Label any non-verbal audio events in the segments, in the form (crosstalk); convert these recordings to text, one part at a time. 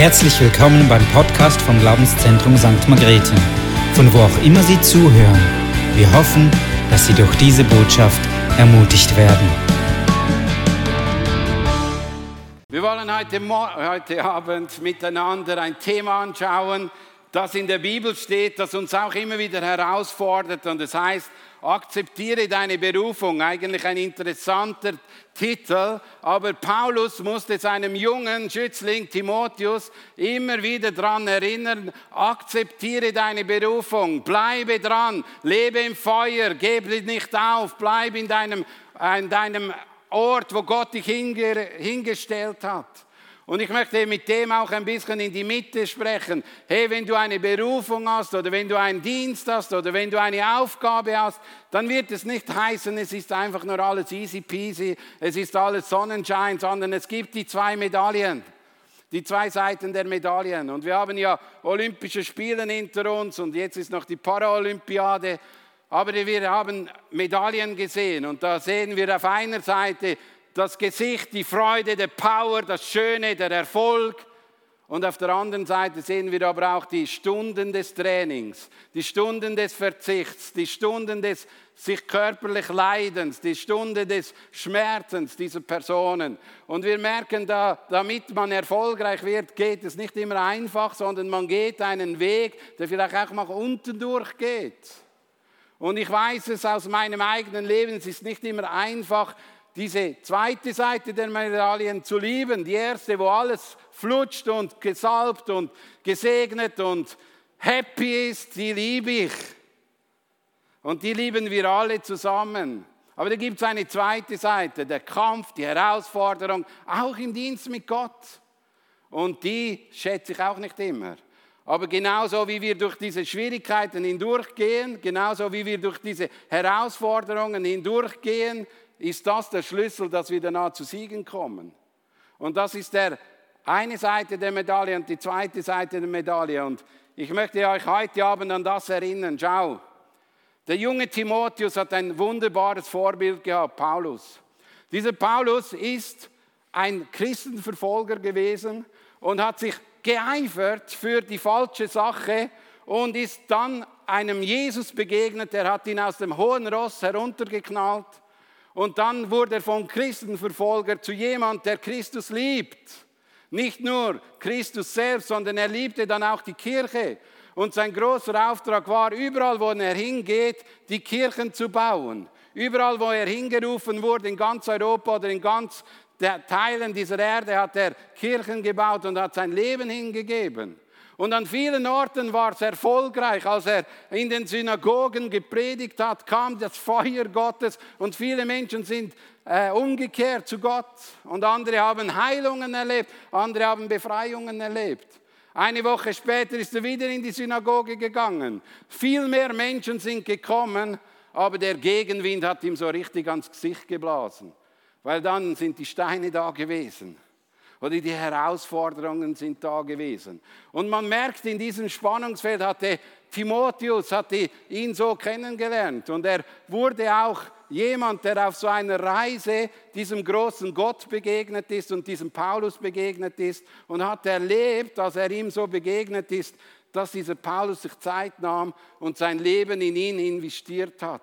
Herzlich willkommen beim Podcast vom Glaubenszentrum St. Margrethe, von wo auch immer Sie zuhören. Wir hoffen, dass Sie durch diese Botschaft ermutigt werden. Wir wollen heute, heute Abend miteinander ein Thema anschauen, das in der Bibel steht, das uns auch immer wieder herausfordert und es heißt, akzeptiere deine Berufung. Eigentlich ein interessanter Titel, aber Paulus musste seinem jungen Schützling Timotheus immer wieder daran erinnern, akzeptiere deine Berufung, bleibe dran, lebe im Feuer, gebe nicht auf, bleib in deinem, in deinem Ort, wo Gott dich hingestellt hat. Und ich möchte mit dem auch ein bisschen in die Mitte sprechen. Hey, wenn du eine Berufung hast oder wenn du einen Dienst hast oder wenn du eine Aufgabe hast, dann wird es nicht heißen, es ist einfach nur alles easy peasy, es ist alles Sonnenschein, sondern es gibt die zwei Medaillen. Die zwei Seiten der Medaillen. Und wir haben ja Olympische Spiele hinter uns und jetzt ist noch die Paralympiade. Aber wir haben Medaillen gesehen und da sehen wir auf einer Seite das Gesicht, die Freude, der Power, das Schöne, der Erfolg. Und auf der anderen Seite sehen wir aber auch die Stunden des Trainings, die Stunden des Verzichts, die Stunden des sich körperlich Leidens, die Stunde des Schmerzens dieser Personen. Und wir merken da, damit man erfolgreich wird, geht es nicht immer einfach, sondern man geht einen Weg, der vielleicht auch mal unten durchgeht. Und ich weiß es aus meinem eigenen Leben, es ist nicht immer einfach, diese zweite Seite der Medaillen zu lieben, die erste, wo alles flutscht und gesalbt und gesegnet und happy ist, die liebe ich. Und die lieben wir alle zusammen. Aber da gibt es eine zweite Seite, der Kampf, die Herausforderung, auch im Dienst mit Gott. Und die schätze ich auch nicht immer. Aber genauso wie wir durch diese Schwierigkeiten hindurchgehen, genauso wie wir durch diese Herausforderungen hindurchgehen, ist das der Schlüssel, dass wir danach zu Siegen kommen. Und das ist der eine Seite der Medaille und die zweite Seite der Medaille. Und ich möchte euch heute Abend an das erinnern. Schau, der junge Timotheus hat ein wunderbares Vorbild gehabt, Paulus. Dieser Paulus ist ein Christenverfolger gewesen und hat sich geeifert für die falsche Sache und ist dann einem Jesus begegnet, der hat ihn aus dem hohen Ross heruntergeknallt und dann wurde er vom Christenverfolger zu jemand, der Christus liebt. Nicht nur Christus selbst, sondern er liebte dann auch die Kirche. Und sein großer Auftrag war, überall, wo er hingeht, die Kirchen zu bauen. Überall, wo er hingerufen wurde, in ganz Europa oder in ganz Teilen dieser Erde, hat er Kirchen gebaut und hat sein Leben hingegeben. Und an vielen Orten war es erfolgreich. Als er in den Synagogen gepredigt hat, kam das Feuer Gottes und viele Menschen sind äh, umgekehrt zu Gott. Und andere haben Heilungen erlebt, andere haben Befreiungen erlebt. Eine Woche später ist er wieder in die Synagoge gegangen. Viel mehr Menschen sind gekommen, aber der Gegenwind hat ihm so richtig ans Gesicht geblasen, weil dann sind die Steine da gewesen oder die Herausforderungen sind da gewesen. Und man merkt, in diesem Spannungsfeld hatte Timotheus hatte ihn so kennengelernt und er wurde auch jemand, der auf so einer Reise diesem großen Gott begegnet ist und diesem Paulus begegnet ist und hat erlebt, als er ihm so begegnet ist, dass dieser Paulus sich Zeit nahm und sein Leben in ihn investiert hat.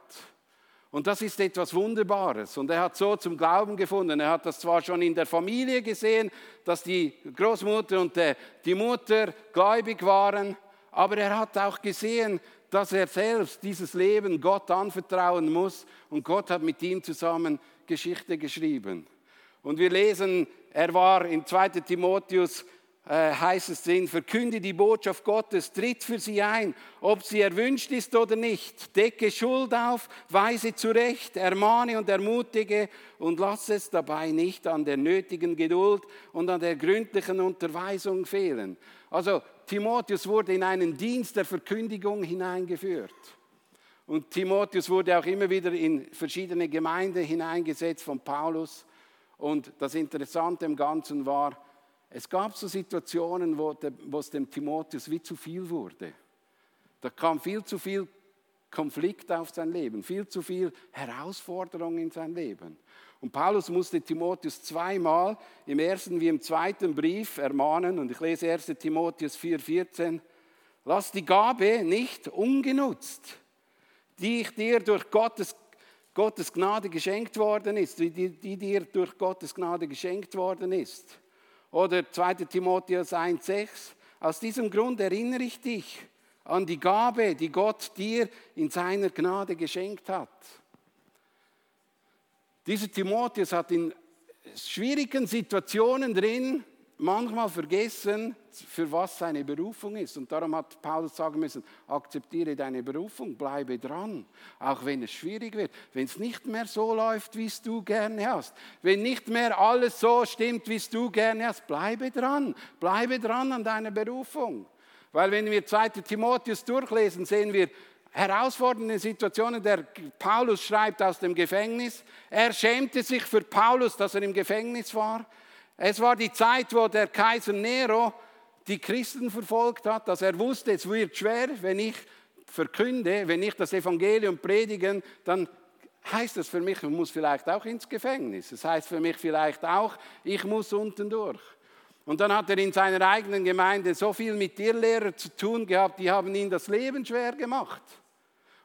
Und das ist etwas Wunderbares. Und er hat so zum Glauben gefunden. Er hat das zwar schon in der Familie gesehen, dass die Großmutter und die Mutter gläubig waren, aber er hat auch gesehen, dass er selbst dieses Leben Gott anvertrauen muss. Und Gott hat mit ihm zusammen Geschichte geschrieben. Und wir lesen, er war in 2 Timotheus heißt es drin, verkünde die Botschaft Gottes, tritt für sie ein, ob sie erwünscht ist oder nicht. Decke Schuld auf, weise zurecht, ermahne und ermutige und lass es dabei nicht an der nötigen Geduld und an der gründlichen Unterweisung fehlen. Also Timotheus wurde in einen Dienst der Verkündigung hineingeführt. Und Timotheus wurde auch immer wieder in verschiedene Gemeinden hineingesetzt von Paulus. Und das Interessante im Ganzen war, es gab so Situationen, wo, wo es dem Timotheus wie zu viel wurde. Da kam viel zu viel Konflikt auf sein Leben, viel zu viel Herausforderung in sein Leben. Und Paulus musste Timotheus zweimal im ersten wie im zweiten Brief ermahnen, und ich lese 1 Timotheus 4,14, lass die Gabe nicht ungenutzt, die ich dir durch Gottes, Gottes Gnade geschenkt worden ist, die, die dir durch Gottes Gnade geschenkt worden ist. Oder 2 Timotheus 1,6, aus diesem Grund erinnere ich dich an die Gabe, die Gott dir in seiner Gnade geschenkt hat. Dieser Timotheus hat in schwierigen Situationen drin manchmal vergessen, für was seine Berufung ist. Und darum hat Paulus sagen müssen, akzeptiere deine Berufung, bleibe dran, auch wenn es schwierig wird, wenn es nicht mehr so läuft, wie es du gerne hast, wenn nicht mehr alles so stimmt, wie es du gerne hast, bleibe dran, bleibe dran an deiner Berufung. Weil wenn wir 2. Timotheus durchlesen, sehen wir, herausfordernde Situationen. Der Paulus schreibt aus dem Gefängnis. Er schämte sich für Paulus, dass er im Gefängnis war. Es war die Zeit, wo der Kaiser Nero die Christen verfolgt hat, dass er wusste, es wird schwer, wenn ich verkünde, wenn ich das Evangelium predigen, dann heißt das für mich, ich muss vielleicht auch ins Gefängnis. Das heißt für mich vielleicht auch, ich muss unten durch. Und dann hat er in seiner eigenen Gemeinde so viel mit Irrlehrern zu tun gehabt, die haben ihm das Leben schwer gemacht.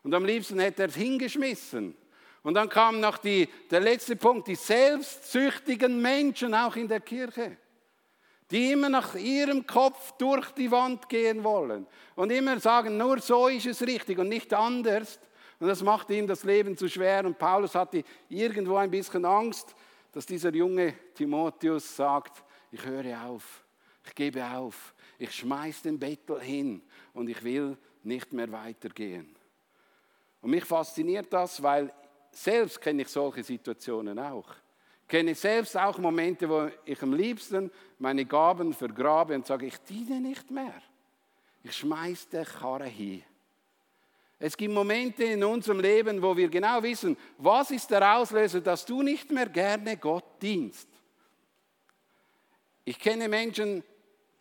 Und am liebsten hätte er es hingeschmissen. Und dann kam noch die, der letzte Punkt, die selbstsüchtigen Menschen auch in der Kirche, die immer nach ihrem Kopf durch die Wand gehen wollen und immer sagen, nur so ist es richtig und nicht anders. Und das macht ihm das Leben zu schwer. Und Paulus hatte irgendwo ein bisschen Angst, dass dieser junge Timotheus sagt, ich höre auf, ich gebe auf, ich schmeiß den Bettel hin und ich will nicht mehr weitergehen. Und mich fasziniert das, weil selbst kenne ich solche Situationen auch. Ich kenne selbst auch Momente, wo ich am liebsten meine Gaben vergrabe und sage, ich diene nicht mehr. Ich schmeiß die Karre hin. Es gibt Momente in unserem Leben, wo wir genau wissen, was ist der Auslöser, dass du nicht mehr gerne Gott dienst. Ich kenne Menschen,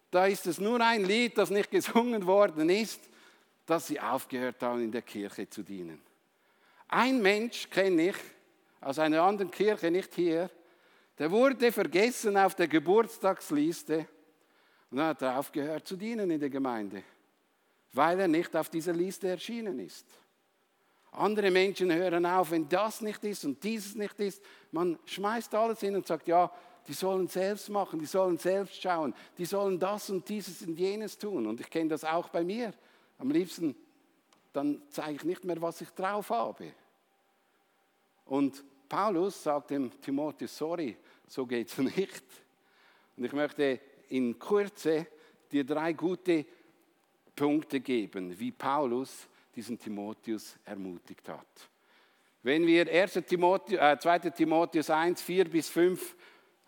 da ist es nur ein Lied, das nicht gesungen worden ist dass sie aufgehört haben, in der Kirche zu dienen. Ein Mensch kenne ich aus einer anderen Kirche, nicht hier, der wurde vergessen auf der Geburtstagsliste und dann hat er aufgehört zu dienen in der Gemeinde, weil er nicht auf dieser Liste erschienen ist. Andere Menschen hören auf, wenn das nicht ist und dieses nicht ist. Man schmeißt alles hin und sagt, ja, die sollen selbst machen, die sollen selbst schauen, die sollen das und dieses und jenes tun. Und ich kenne das auch bei mir. Am liebsten, dann zeige ich nicht mehr, was ich drauf habe. Und Paulus sagt dem Timotheus, sorry, so geht es (laughs) nicht. Und ich möchte in Kürze dir drei gute Punkte geben, wie Paulus diesen Timotheus ermutigt hat. Wenn wir 1. Timotheus, äh, 2. Timotheus 1, 4 bis 5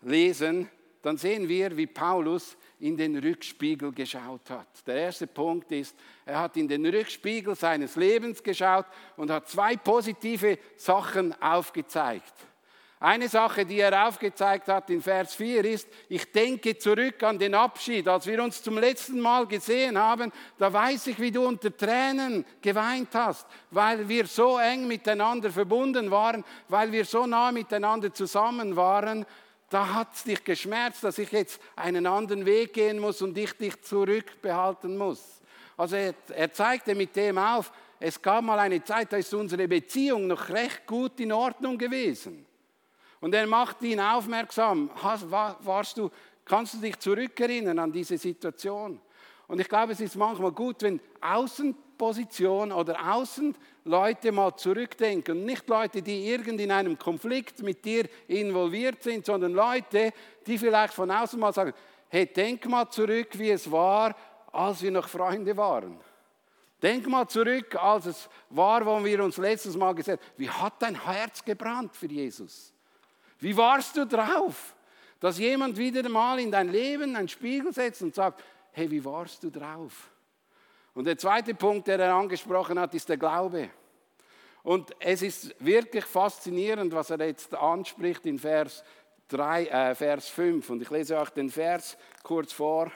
lesen, dann sehen wir, wie Paulus in den Rückspiegel geschaut hat. Der erste Punkt ist, er hat in den Rückspiegel seines Lebens geschaut und hat zwei positive Sachen aufgezeigt. Eine Sache, die er aufgezeigt hat in Vers 4 ist, ich denke zurück an den Abschied. Als wir uns zum letzten Mal gesehen haben, da weiß ich, wie du unter Tränen geweint hast, weil wir so eng miteinander verbunden waren, weil wir so nah miteinander zusammen waren da hat es dich geschmerzt, dass ich jetzt einen anderen Weg gehen muss und ich dich zurückbehalten muss. Also er, er zeigte mit dem auf, es gab mal eine Zeit, da ist unsere Beziehung noch recht gut in Ordnung gewesen. Und er macht ihn aufmerksam. Hast, warst du, kannst du dich zurückerinnern an diese Situation? Und ich glaube, es ist manchmal gut, wenn Außenposition oder Außenleute mal zurückdenken. Nicht Leute, die irgend in einem Konflikt mit dir involviert sind, sondern Leute, die vielleicht von außen mal sagen, hey, denk mal zurück, wie es war, als wir noch Freunde waren. Denk mal zurück, als es war, wo wir uns letztes Mal gesagt haben, wie hat dein Herz gebrannt für Jesus? Wie warst du drauf? Dass jemand wieder mal in dein Leben einen Spiegel setzt und sagt, hey, wie warst du drauf? Und der zweite Punkt, der er angesprochen hat, ist der Glaube. Und es ist wirklich faszinierend, was er jetzt anspricht in Vers, 3, äh, Vers 5. Und ich lese euch den Vers kurz vor.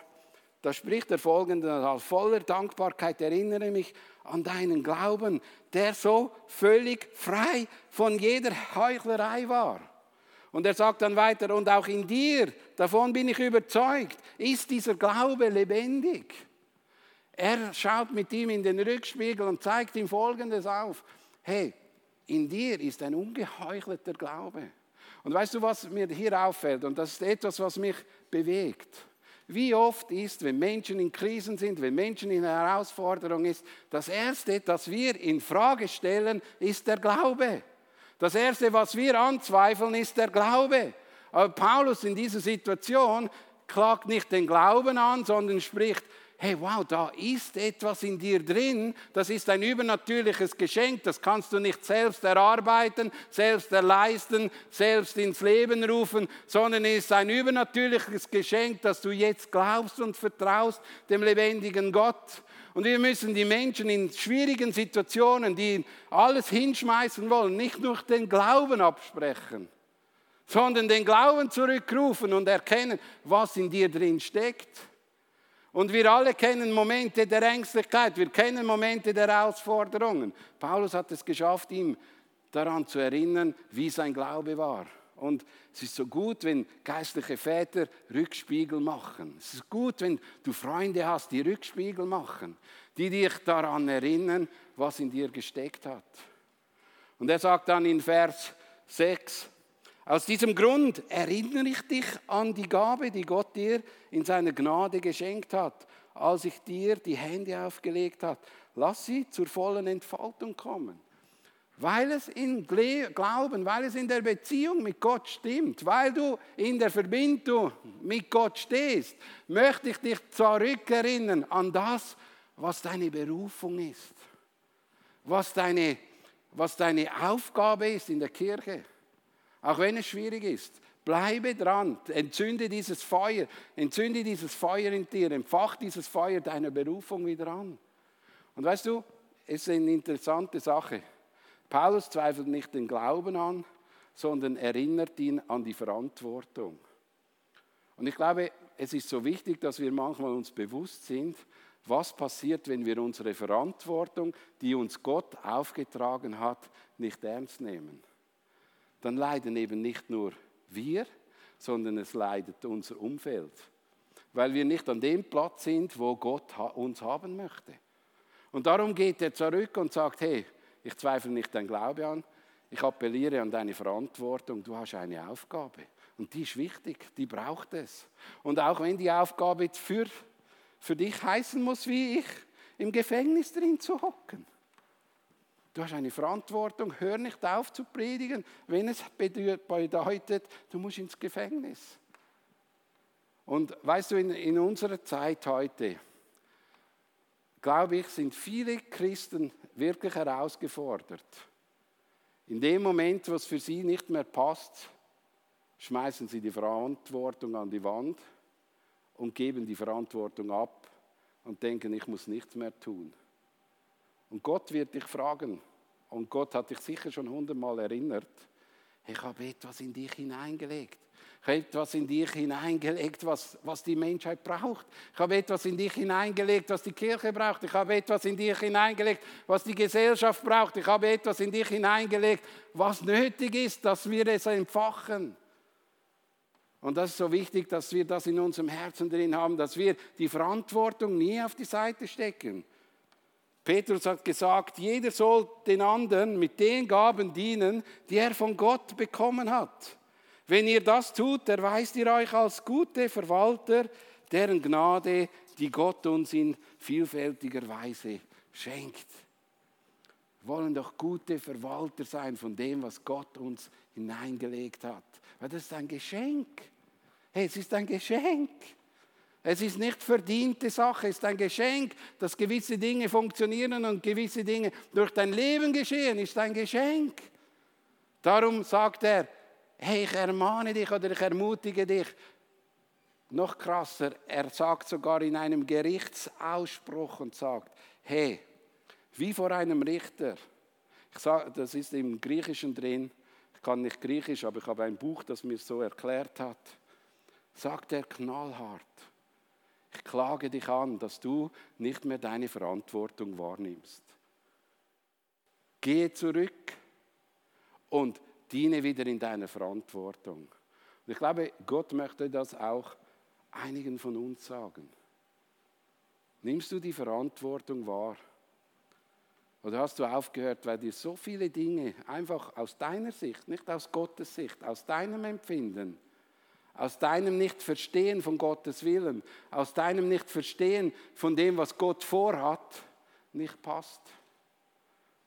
Da spricht er folgende, voller Dankbarkeit erinnere mich an deinen Glauben, der so völlig frei von jeder Heuchlerei war Und er sagt dann weiter, und auch in dir, davon bin ich überzeugt, ist dieser Glaube lebendig. Er schaut mit ihm in den Rückspiegel und zeigt ihm Folgendes auf. Hey, in dir ist ein ungeheuchelter Glaube. Und weißt du, was mir hier auffällt? Und das ist etwas, was mich bewegt. Wie oft ist, wenn Menschen in Krisen sind, wenn Menschen in Herausforderungen sind, das Erste, das wir in Frage stellen, ist der Glaube. Das Erste, was wir anzweifeln, ist der Glaube. Aber Paulus in dieser Situation klagt nicht den Glauben an, sondern spricht, hey, wow, da ist etwas in dir drin, das ist ein übernatürliches Geschenk, das kannst du nicht selbst erarbeiten, selbst erleisten, selbst ins Leben rufen, sondern es ist ein übernatürliches Geschenk, das du jetzt glaubst und vertraust dem lebendigen Gott. Und wir müssen die Menschen in schwierigen Situationen, die alles hinschmeißen wollen, nicht nur den Glauben absprechen, sondern den Glauben zurückrufen und erkennen, was in dir drin steckt. Und wir alle kennen Momente der Ängstlichkeit, wir kennen Momente der Herausforderungen. Paulus hat es geschafft, ihm daran zu erinnern, wie sein Glaube war. Und es ist so gut, wenn geistliche Väter Rückspiegel machen. Es ist gut, wenn du Freunde hast, die Rückspiegel machen, die dich daran erinnern, was in dir gesteckt hat. Und er sagt dann in Vers 6, aus diesem Grund erinnere ich dich an die Gabe, die Gott dir in seiner Gnade geschenkt hat, als ich dir die Hände aufgelegt habe. Lass sie zur vollen Entfaltung kommen. Weil es in Glauben, weil es in der Beziehung mit Gott stimmt, weil du in der Verbindung mit Gott stehst, möchte ich dich zurückerinnern an das, was deine Berufung ist, was deine, was deine Aufgabe ist in der Kirche. Auch wenn es schwierig ist, bleibe dran, entzünde dieses Feuer, entzünde dieses Feuer in dir, empfach dieses Feuer deiner Berufung wieder an. Und weißt du, es ist eine interessante Sache. Paulus zweifelt nicht den Glauben an, sondern erinnert ihn an die Verantwortung. Und ich glaube, es ist so wichtig, dass wir manchmal uns bewusst sind, was passiert, wenn wir unsere Verantwortung, die uns Gott aufgetragen hat, nicht ernst nehmen dann leiden eben nicht nur wir, sondern es leidet unser Umfeld, weil wir nicht an dem Platz sind, wo Gott uns haben möchte. Und darum geht er zurück und sagt, hey, ich zweifle nicht dein Glaube an, ich appelliere an deine Verantwortung, du hast eine Aufgabe. Und die ist wichtig, die braucht es. Und auch wenn die Aufgabe für, für dich heißen muss, wie ich, im Gefängnis drin zu hocken. Du hast eine Verantwortung, hör nicht auf zu predigen, wenn es bedeutet, du musst ins Gefängnis. Und weißt du, in, in unserer Zeit heute, glaube ich, sind viele Christen wirklich herausgefordert. In dem Moment, wo es für sie nicht mehr passt, schmeißen sie die Verantwortung an die Wand und geben die Verantwortung ab und denken, ich muss nichts mehr tun. Und Gott wird dich fragen, und Gott hat dich sicher schon hundertmal erinnert, ich habe etwas in dich hineingelegt. Ich habe etwas in dich hineingelegt, was, was die Menschheit braucht. Ich habe etwas in dich hineingelegt, was die Kirche braucht. Ich habe etwas in dich hineingelegt, was die Gesellschaft braucht. Ich habe etwas in dich hineingelegt, was nötig ist, dass wir es entfachen. Und das ist so wichtig, dass wir das in unserem Herzen drin haben, dass wir die Verantwortung nie auf die Seite stecken. Petrus hat gesagt, jeder soll den anderen mit den Gaben dienen, die er von Gott bekommen hat. Wenn ihr das tut, erweist ihr euch als gute Verwalter deren Gnade, die Gott uns in vielfältiger Weise schenkt. Wir wollen doch gute Verwalter sein von dem, was Gott uns hineingelegt hat. Weil das ist ein Geschenk. Hey, es ist ein Geschenk. Es ist nicht verdiente Sache, es ist ein Geschenk, dass gewisse Dinge funktionieren und gewisse Dinge durch dein Leben geschehen, ist ein Geschenk. Darum sagt er, hey, ich ermahne dich oder ich ermutige dich. Noch krasser, er sagt sogar in einem Gerichtsausspruch und sagt, hey, wie vor einem Richter. Ich sage, das ist im Griechischen drin. Ich kann nicht Griechisch, aber ich habe ein Buch, das mir so erklärt hat. Sagt er knallhart. Ich klage dich an, dass du nicht mehr deine Verantwortung wahrnimmst. Gehe zurück und diene wieder in deiner Verantwortung. Und ich glaube, Gott möchte das auch einigen von uns sagen. Nimmst du die Verantwortung wahr? Oder hast du aufgehört, weil dir so viele Dinge einfach aus deiner Sicht, nicht aus Gottes Sicht, aus deinem Empfinden, aus deinem Nicht-Verstehen von Gottes Willen, aus deinem Nicht-Verstehen von dem, was Gott vorhat, nicht passt?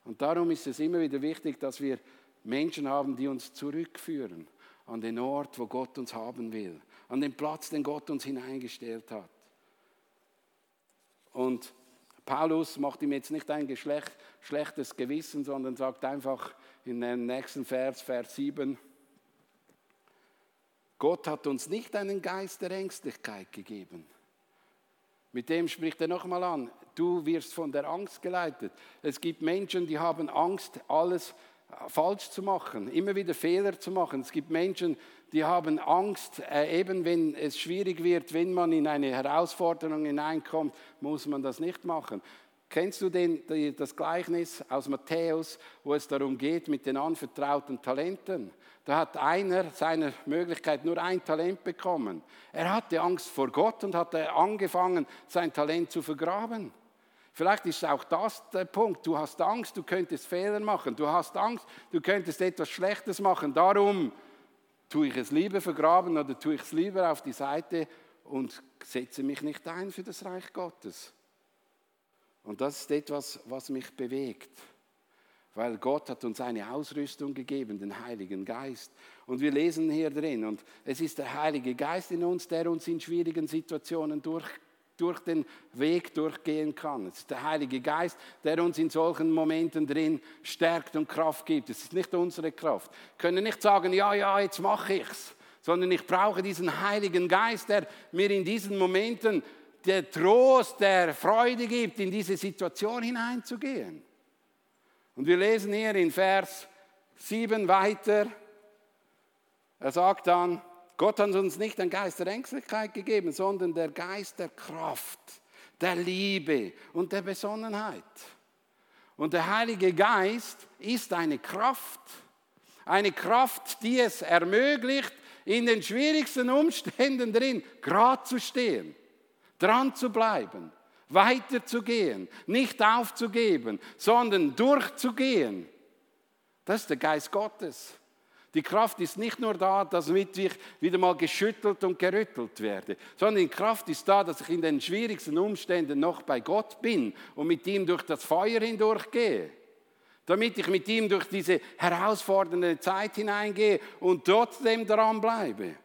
Und darum ist es immer wieder wichtig, dass wir Menschen haben, die uns zurückführen an den Ort, wo Gott uns haben will, an den Platz, den Gott uns hineingestellt hat. Und Paulus macht ihm jetzt nicht ein Geschlecht, schlechtes Gewissen, sondern sagt einfach in dem nächsten Vers, Vers 7, Gott hat uns nicht einen Geist der Ängstlichkeit gegeben. Mit dem spricht er nochmal an, du wirst von der Angst geleitet. Es gibt Menschen, die haben Angst, alles falsch zu machen, immer wieder Fehler zu machen. Es gibt Menschen, die haben Angst, äh, eben wenn es schwierig wird, wenn man in eine Herausforderung hineinkommt, muss man das nicht machen. Kennst du den, das Gleichnis aus Matthäus, wo es darum geht mit den anvertrauten Talenten? Da hat einer seiner Möglichkeit nur ein Talent bekommen. Er hatte Angst vor Gott und hatte angefangen, sein Talent zu vergraben. Vielleicht ist auch das der Punkt. Du hast Angst, du könntest Fehler machen. Du hast Angst, du könntest etwas Schlechtes machen. Darum tue ich es lieber vergraben oder tue ich es lieber auf die Seite und setze mich nicht ein für das Reich Gottes. Und das ist etwas, was mich bewegt. Weil Gott hat uns eine Ausrüstung gegeben, den Heiligen Geist. Und wir lesen hier drin, und es ist der Heilige Geist in uns, der uns in schwierigen Situationen durch durch den Weg durchgehen kann. Es ist der Heilige Geist, der uns in solchen Momenten drin stärkt und Kraft gibt. Es ist nicht unsere Kraft. Wir können nicht sagen, ja, ja, jetzt mache ich's, sondern ich brauche diesen Heiligen Geist, der mir in diesen Momenten der Trost, der Freude gibt, in diese Situation hineinzugehen. Und wir lesen hier in Vers 7 weiter. Er sagt dann, Gott hat uns nicht den Geist der Ängstlichkeit gegeben, sondern der Geist der Kraft, der Liebe und der Besonnenheit. Und der Heilige Geist ist eine Kraft, eine Kraft, die es ermöglicht, in den schwierigsten Umständen drin gerade zu stehen, dran zu bleiben, weiterzugehen, nicht aufzugeben, sondern durchzugehen. Das ist der Geist Gottes. Die Kraft ist nicht nur da, damit ich wieder mal geschüttelt und gerüttelt werde, sondern die Kraft ist da, dass ich in den schwierigsten Umständen noch bei Gott bin und mit ihm durch das Feuer hindurchgehe. Damit ich mit ihm durch diese herausfordernde Zeit hineingehe und trotzdem dran bleibe.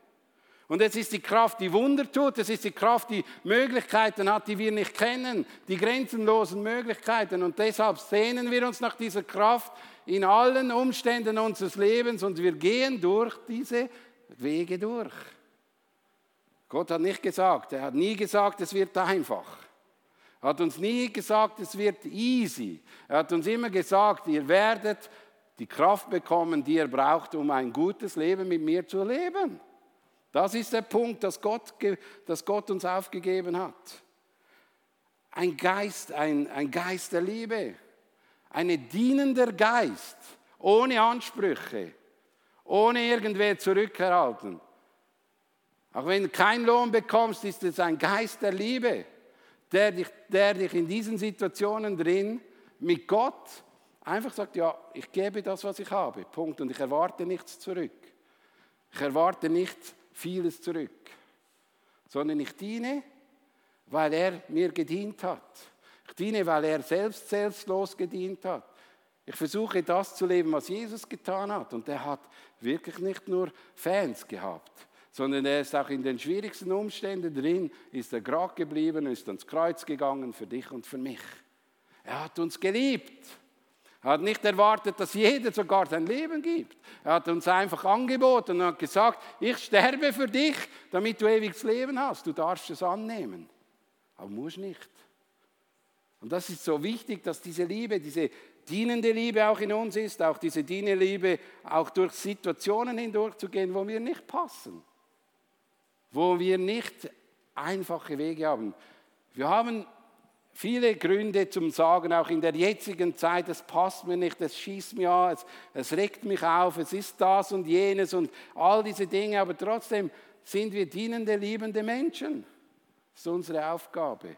Und es ist die Kraft, die Wunder tut, es ist die Kraft, die Möglichkeiten hat, die wir nicht kennen, die grenzenlosen Möglichkeiten. Und deshalb sehnen wir uns nach dieser Kraft in allen Umständen unseres Lebens und wir gehen durch diese Wege durch. Gott hat nicht gesagt, er hat nie gesagt, es wird einfach. Er hat uns nie gesagt, es wird easy. Er hat uns immer gesagt, ihr werdet die Kraft bekommen, die ihr braucht, um ein gutes Leben mit mir zu leben. Das ist der Punkt, dass Gott, dass Gott uns aufgegeben hat. Ein Geist, ein, ein Geist der Liebe, ein dienender Geist, ohne Ansprüche, ohne irgendwer zurückhalten. Auch wenn du keinen Lohn bekommst, ist es ein Geist der Liebe, der dich, der dich in diesen Situationen drin mit Gott einfach sagt, ja, ich gebe das, was ich habe, Punkt. Und ich erwarte nichts zurück. Ich erwarte nicht vieles zurück, sondern ich diene, weil er mir gedient hat. Ich diene, weil er selbst selbstlos gedient hat. Ich versuche das zu leben, was Jesus getan hat. Und er hat wirklich nicht nur Fans gehabt, sondern er ist auch in den schwierigsten Umständen drin, ist er gerade geblieben, ist ans Kreuz gegangen für dich und für mich. Er hat uns geliebt. Er hat nicht erwartet, dass jeder sogar sein Leben gibt. Er hat uns einfach angeboten und hat gesagt, ich sterbe für dich, damit du ewiges Leben hast. Du darfst es annehmen. Aber musst nicht. Und das ist so wichtig, dass diese Liebe, diese dienende Liebe auch in uns ist, auch diese dienende Liebe, auch durch Situationen hindurchzugehen, wo wir nicht passen, wo wir nicht einfache Wege haben. Wir haben viele Gründe zum Sagen, auch in der jetzigen Zeit, es passt mir nicht, es schießt mir an, es, es regt mich auf, es ist das und jenes und all diese Dinge, aber trotzdem sind wir dienende, liebende Menschen. Das ist unsere Aufgabe.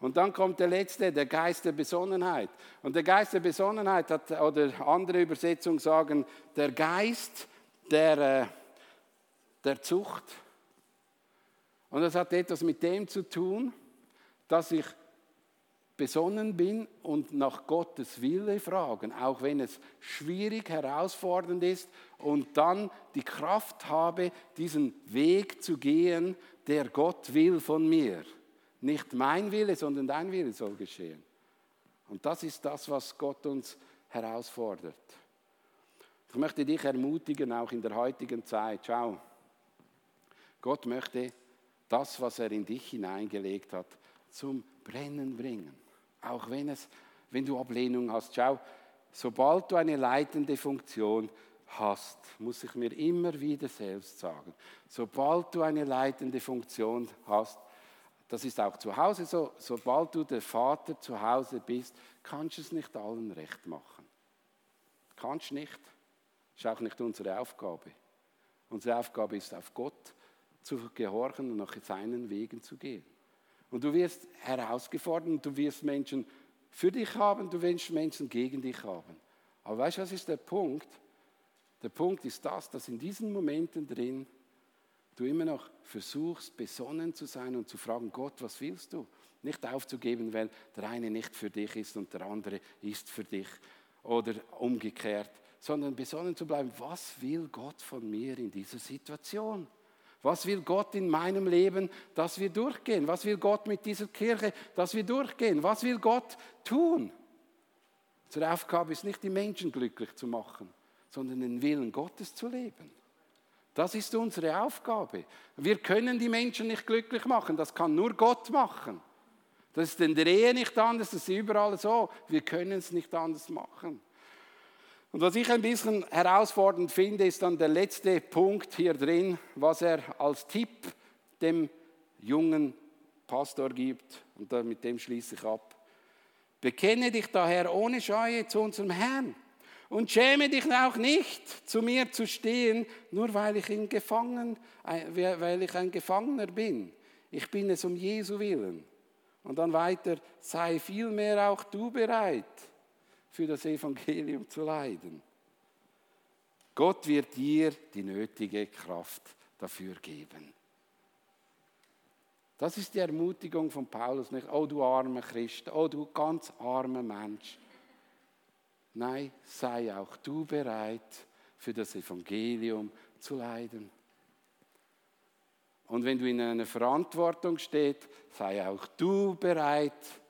Und dann kommt der letzte, der Geist der Besonnenheit. Und der Geist der Besonnenheit hat, oder andere Übersetzungen sagen, der Geist der, äh, der Zucht. Und das hat etwas mit dem zu tun, dass ich besonnen bin und nach Gottes Wille fragen, auch wenn es schwierig, herausfordernd ist und dann die Kraft habe, diesen Weg zu gehen, der Gott will von mir. Nicht mein Wille, sondern dein Wille soll geschehen. Und das ist das, was Gott uns herausfordert. Ich möchte dich ermutigen, auch in der heutigen Zeit. Schau, Gott möchte das, was er in dich hineingelegt hat, zum Brennen bringen. Auch wenn, es, wenn du Ablehnung hast. Schau, sobald du eine leitende Funktion hast, muss ich mir immer wieder selbst sagen, sobald du eine leitende Funktion hast, das ist auch zu Hause so, sobald du der Vater zu Hause bist, kannst du es nicht allen recht machen. Kannst nicht. Ist auch nicht unsere Aufgabe. Unsere Aufgabe ist, auf Gott zu gehorchen und nach seinen Wegen zu gehen. Und du wirst herausgefordert du wirst Menschen für dich haben, du wirst Menschen gegen dich haben. Aber weißt du, was ist der Punkt? Der Punkt ist das, dass in diesen Momenten drin du immer noch versuchst, besonnen zu sein und zu fragen, Gott, was willst du? Nicht aufzugeben, weil der eine nicht für dich ist und der andere ist für dich oder umgekehrt, sondern besonnen zu bleiben, was will Gott von mir in dieser Situation? Was will Gott in meinem Leben, dass wir durchgehen? Was will Gott mit dieser Kirche, dass wir durchgehen? Was will Gott tun? Unsere Aufgabe ist nicht, die Menschen glücklich zu machen, sondern den Willen Gottes zu leben. Das ist unsere Aufgabe. Wir können die Menschen nicht glücklich machen, das kann nur Gott machen. Das ist in der Ehe nicht anders, das ist überall so. Wir können es nicht anders machen. Und was ich ein bisschen herausfordernd finde, ist dann der letzte Punkt hier drin, was er als Tipp dem jungen Pastor gibt. Und mit dem schließe ich ab. Bekenne dich daher ohne Scheue zu unserem Herrn und schäme dich auch nicht, zu mir zu stehen, nur weil ich, in Gefangen, weil ich ein Gefangener bin. Ich bin es um Jesu willen. Und dann weiter, sei vielmehr auch du bereit für das Evangelium zu leiden. Gott wird dir die nötige Kraft dafür geben. Das ist die Ermutigung von Paulus nicht, oh du armer Christ, oh du ganz armer Mensch. Nein, sei auch du bereit, für das Evangelium zu leiden. Und wenn du in einer Verantwortung stehst, sei auch du bereit,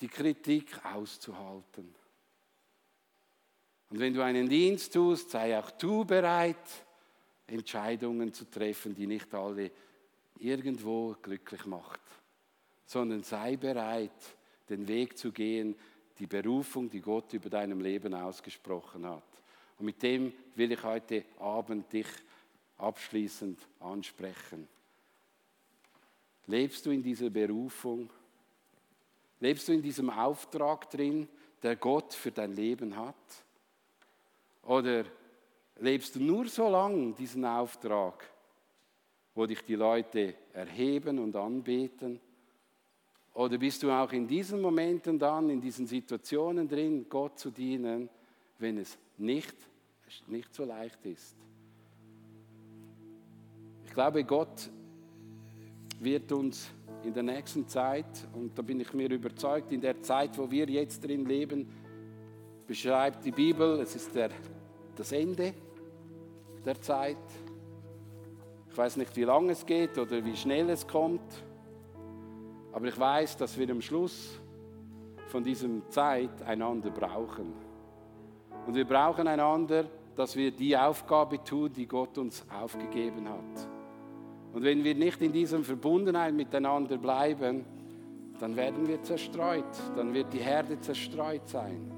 die Kritik auszuhalten. Und wenn du einen Dienst tust, sei auch du bereit, Entscheidungen zu treffen, die nicht alle irgendwo glücklich macht, sondern sei bereit, den Weg zu gehen, die Berufung, die Gott über deinem Leben ausgesprochen hat. Und mit dem will ich heute Abend dich abschließend ansprechen. Lebst du in dieser Berufung? Lebst du in diesem Auftrag drin, der Gott für dein Leben hat? Oder lebst du nur so lange diesen Auftrag, wo dich die Leute erheben und anbeten? Oder bist du auch in diesen Momenten dann, in diesen Situationen drin, Gott zu dienen, wenn es nicht, nicht so leicht ist? Ich glaube, Gott wird uns in der nächsten Zeit, und da bin ich mir überzeugt, in der Zeit, wo wir jetzt drin leben, beschreibt die Bibel, es ist der das Ende der Zeit. Ich weiß nicht, wie lange es geht oder wie schnell es kommt, aber ich weiß, dass wir am Schluss von diesem Zeit einander brauchen. Und wir brauchen einander, dass wir die Aufgabe tun, die Gott uns aufgegeben hat. Und wenn wir nicht in diesem Verbundenheit miteinander bleiben, dann werden wir zerstreut, dann wird die Herde zerstreut sein.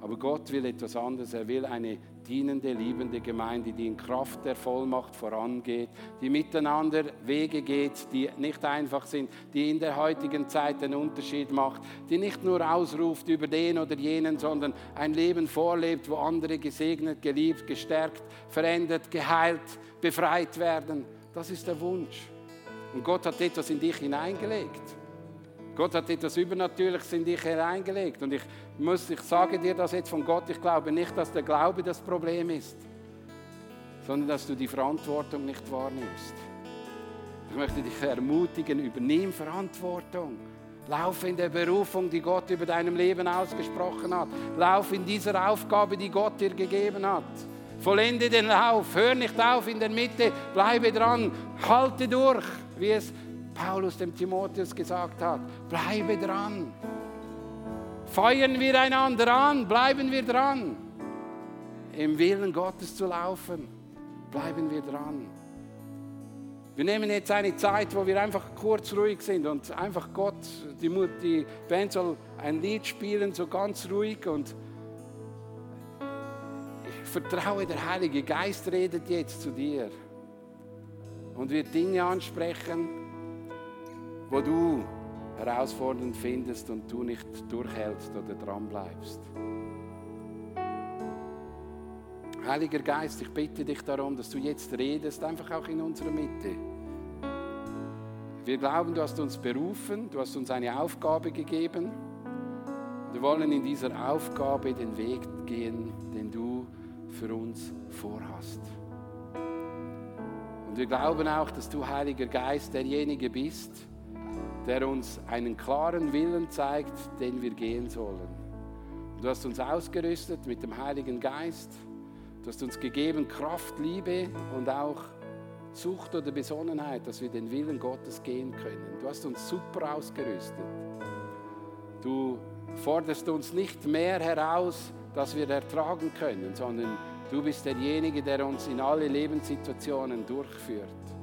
Aber Gott will etwas anderes. Er will eine dienende, liebende Gemeinde, die in Kraft der Vollmacht vorangeht, die miteinander Wege geht, die nicht einfach sind, die in der heutigen Zeit einen Unterschied macht, die nicht nur ausruft über den oder jenen, sondern ein Leben vorlebt, wo andere gesegnet, geliebt, gestärkt, verändert, geheilt, befreit werden. Das ist der Wunsch. Und Gott hat etwas in dich hineingelegt. Gott hat etwas Übernatürliches in dich hineingelegt. Und ich muss, ich sage dir das jetzt von Gott, ich glaube nicht, dass der Glaube das Problem ist, sondern dass du die Verantwortung nicht wahrnimmst. Ich möchte dich ermutigen, übernimm Verantwortung. Lauf in der Berufung, die Gott über deinem Leben ausgesprochen hat. Lauf in dieser Aufgabe, die Gott dir gegeben hat. Vollende den Lauf, hör nicht auf in der Mitte, bleibe dran, halte durch, wie es Paulus dem Timotheus gesagt hat. Bleibe dran. Feuern wir einander an, bleiben wir dran. Im Willen Gottes zu laufen, bleiben wir dran. Wir nehmen jetzt eine Zeit, wo wir einfach kurz ruhig sind und einfach Gott, die, die Band soll ein Lied spielen, so ganz ruhig und ich vertraue, der Heilige Geist redet jetzt zu dir und wird Dinge ansprechen, wo du herausfordernd findest und du nicht durchhältst oder dran bleibst. Heiliger Geist, ich bitte dich darum, dass du jetzt redest, einfach auch in unserer Mitte. Wir glauben, du hast uns berufen, du hast uns eine Aufgabe gegeben. Wir wollen in dieser Aufgabe den Weg gehen, den du für uns vorhast. Und wir glauben auch, dass du, Heiliger Geist, derjenige bist, der uns einen klaren Willen zeigt, den wir gehen sollen. Du hast uns ausgerüstet mit dem Heiligen Geist. Du hast uns gegeben Kraft, Liebe und auch Sucht oder Besonnenheit, dass wir den Willen Gottes gehen können. Du hast uns super ausgerüstet. Du forderst uns nicht mehr heraus, dass wir ertragen können, sondern du bist derjenige, der uns in alle Lebenssituationen durchführt.